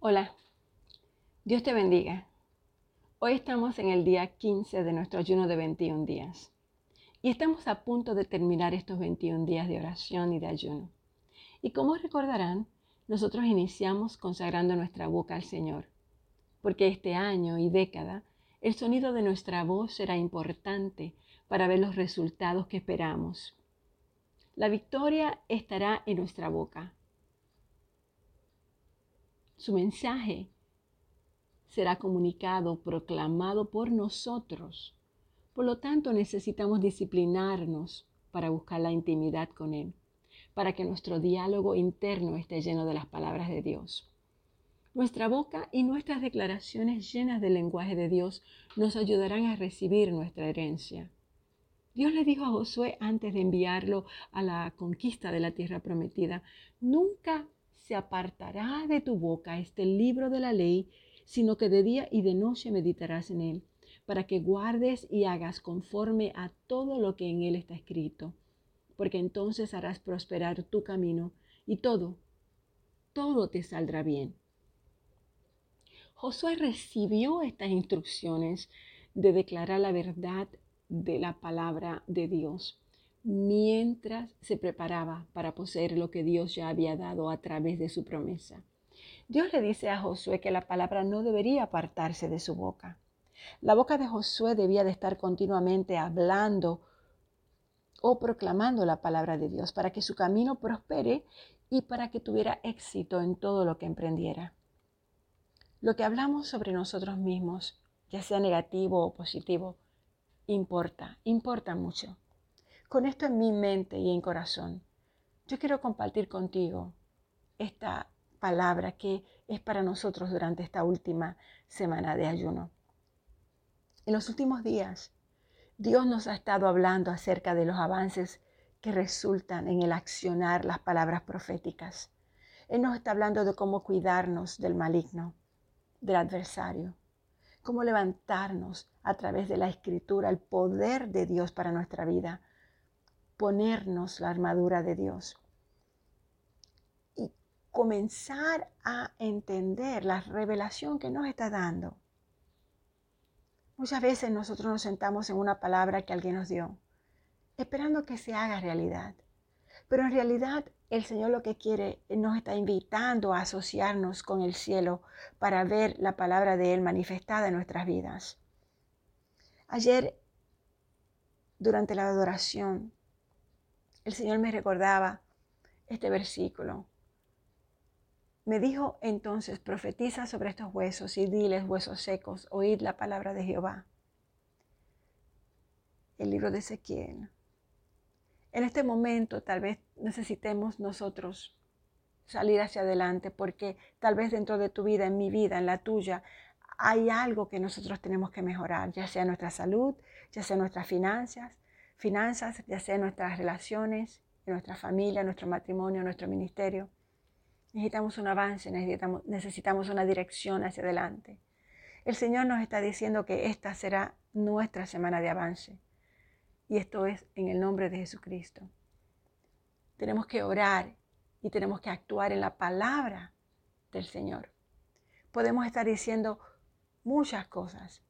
Hola, Dios te bendiga. Hoy estamos en el día 15 de nuestro ayuno de 21 días y estamos a punto de terminar estos 21 días de oración y de ayuno. Y como recordarán, nosotros iniciamos consagrando nuestra boca al Señor, porque este año y década el sonido de nuestra voz será importante para ver los resultados que esperamos. La victoria estará en nuestra boca su mensaje será comunicado, proclamado por nosotros. Por lo tanto, necesitamos disciplinarnos para buscar la intimidad con Él, para que nuestro diálogo interno esté lleno de las palabras de Dios. Nuestra boca y nuestras declaraciones llenas del lenguaje de Dios nos ayudarán a recibir nuestra herencia. Dios le dijo a Josué antes de enviarlo a la conquista de la tierra prometida, nunca se apartará de tu boca este libro de la ley, sino que de día y de noche meditarás en él, para que guardes y hagas conforme a todo lo que en él está escrito, porque entonces harás prosperar tu camino y todo, todo te saldrá bien. Josué recibió estas instrucciones de declarar la verdad de la palabra de Dios mientras se preparaba para poseer lo que Dios ya había dado a través de su promesa. Dios le dice a Josué que la palabra no debería apartarse de su boca. La boca de Josué debía de estar continuamente hablando o proclamando la palabra de Dios para que su camino prospere y para que tuviera éxito en todo lo que emprendiera. Lo que hablamos sobre nosotros mismos, ya sea negativo o positivo, importa, importa mucho. Con esto en mi mente y en corazón, yo quiero compartir contigo esta palabra que es para nosotros durante esta última semana de ayuno. En los últimos días, Dios nos ha estado hablando acerca de los avances que resultan en el accionar las palabras proféticas. Él nos está hablando de cómo cuidarnos del maligno, del adversario, cómo levantarnos a través de la escritura, el poder de Dios para nuestra vida, ponernos la armadura de Dios y comenzar a entender la revelación que nos está dando. Muchas veces nosotros nos sentamos en una palabra que alguien nos dio, esperando que se haga realidad. Pero en realidad el Señor lo que quiere, nos está invitando a asociarnos con el cielo para ver la palabra de Él manifestada en nuestras vidas. Ayer, durante la adoración, el Señor me recordaba este versículo. Me dijo entonces, profetiza sobre estos huesos y diles, huesos secos, oíd la palabra de Jehová. El libro de Ezequiel. En este momento tal vez necesitemos nosotros salir hacia adelante porque tal vez dentro de tu vida, en mi vida, en la tuya, hay algo que nosotros tenemos que mejorar, ya sea nuestra salud, ya sea nuestras finanzas, finanzas, ya sea nuestras relaciones, en nuestra familia, nuestro matrimonio, nuestro ministerio. Necesitamos un avance, necesitamos, necesitamos una dirección hacia adelante. El Señor nos está diciendo que esta será nuestra semana de avance. Y esto es en el nombre de Jesucristo. Tenemos que orar y tenemos que actuar en la palabra del Señor. Podemos estar diciendo muchas cosas,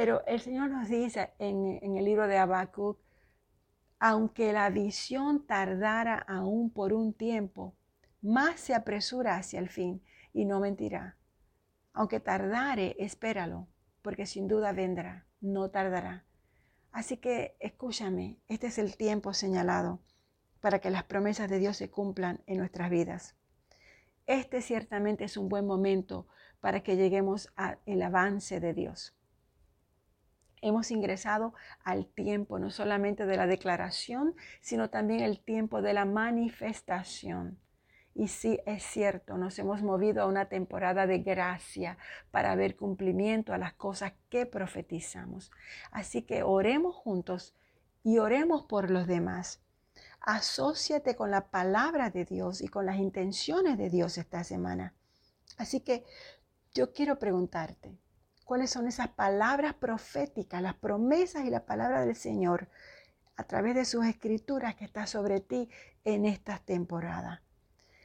pero el Señor nos dice en, el libro de Habacuc, aunque la visión tardara aún por un tiempo, más se apresura hacia el fin y no mentirá. Aunque tardare, espéralo, porque sin duda vendrá, no tardará. Así que escúchame, este es el tiempo señalado para que las promesas de Dios se cumplan en nuestras vidas. Este ciertamente es un buen momento para que lleguemos al avance de Dios hemos ingresado al tiempo no solamente de la declaración, sino también el tiempo de la manifestación. Y sí, es cierto, nos hemos movido a una temporada de gracia para ver cumplimiento a las cosas que profetizamos. Así que oremos juntos y oremos por los demás. Asociate con la palabra de Dios y con las intenciones de Dios esta semana. Así que yo quiero preguntarte, cuáles son esas palabras proféticas, las promesas y la palabra del Señor a través de sus escrituras que está sobre ti en esta temporada.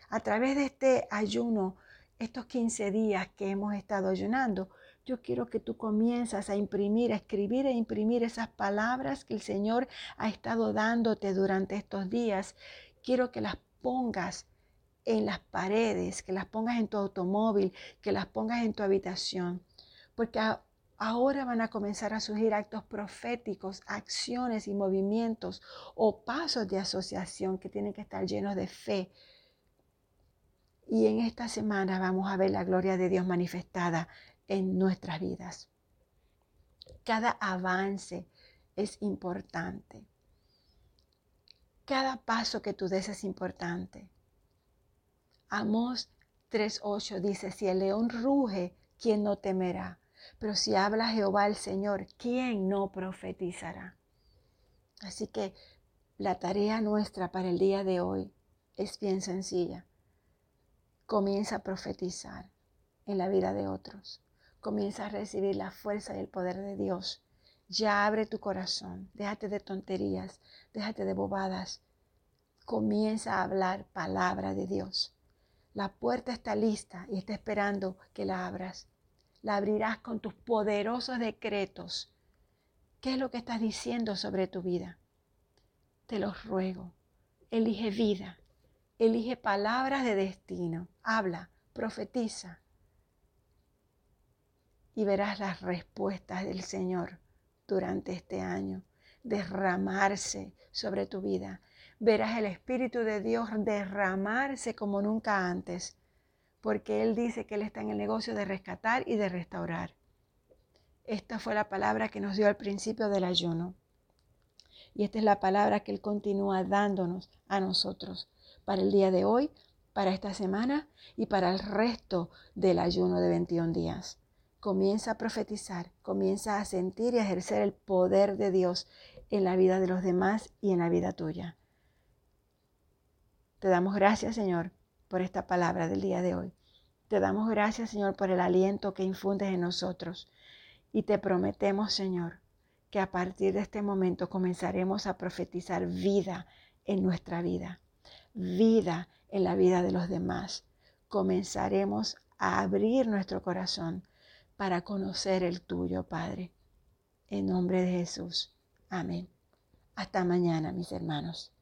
A través de este ayuno estos 15 días que hemos estado ayunando, yo quiero que tú comienzas a imprimir, a escribir e imprimir esas palabras que el Señor ha estado dándote durante estos días. Quiero que las pongas en las paredes, que las pongas en tu automóvil, que las pongas en tu habitación, porque ahora van a comenzar a surgir actos proféticos, acciones y movimientos o pasos de asociación que tienen que estar llenos de fe. Y en esta semana vamos a ver la gloria de Dios manifestada en nuestras vidas. Cada avance es importante. Cada paso que tú des es importante. Amós 3.8 dice, si el león ruge, ¿quién no temerá? Pero si habla Jehová el Señor, ¿quién no profetizará? Así que la tarea nuestra para el día de hoy es bien sencilla. Comienza a profetizar en la vida de otros. Comienza a recibir la fuerza y el poder de Dios. Ya abre tu corazón. Déjate de tonterías. Déjate de bobadas. Comienza a hablar palabra de Dios. La puerta está lista y está esperando que la abras. La abrirás con tus poderosos decretos. ¿Qué es lo que estás diciendo sobre tu vida? Te los ruego. Elige vida. Elige palabras de destino. Habla, profetiza. Y verás las respuestas del Señor durante este año derramarse sobre tu vida verás el Espíritu de Dios derramarse como nunca antes, porque Él dice que Él está en el negocio de rescatar y de restaurar. Esta fue la palabra que nos dio al principio del ayuno. Y esta es la palabra que Él continúa dándonos a nosotros para el día de hoy, para esta semana y para el resto del ayuno de 21 días. Comienza a profetizar, comienza a sentir y ejercer el poder de Dios en la vida de los demás y en la vida tuya. Te damos gracias, Señor, por esta palabra del día de hoy. Te damos gracias, Señor, por el aliento que infundes en nosotros. Y te prometemos, Señor, que a partir de este momento comenzaremos a profetizar vida en nuestra vida, vida en la vida de los demás. Comenzaremos a abrir nuestro corazón para conocer el tuyo, Padre. En nombre de Jesús. Amén. Hasta mañana, mis hermanos.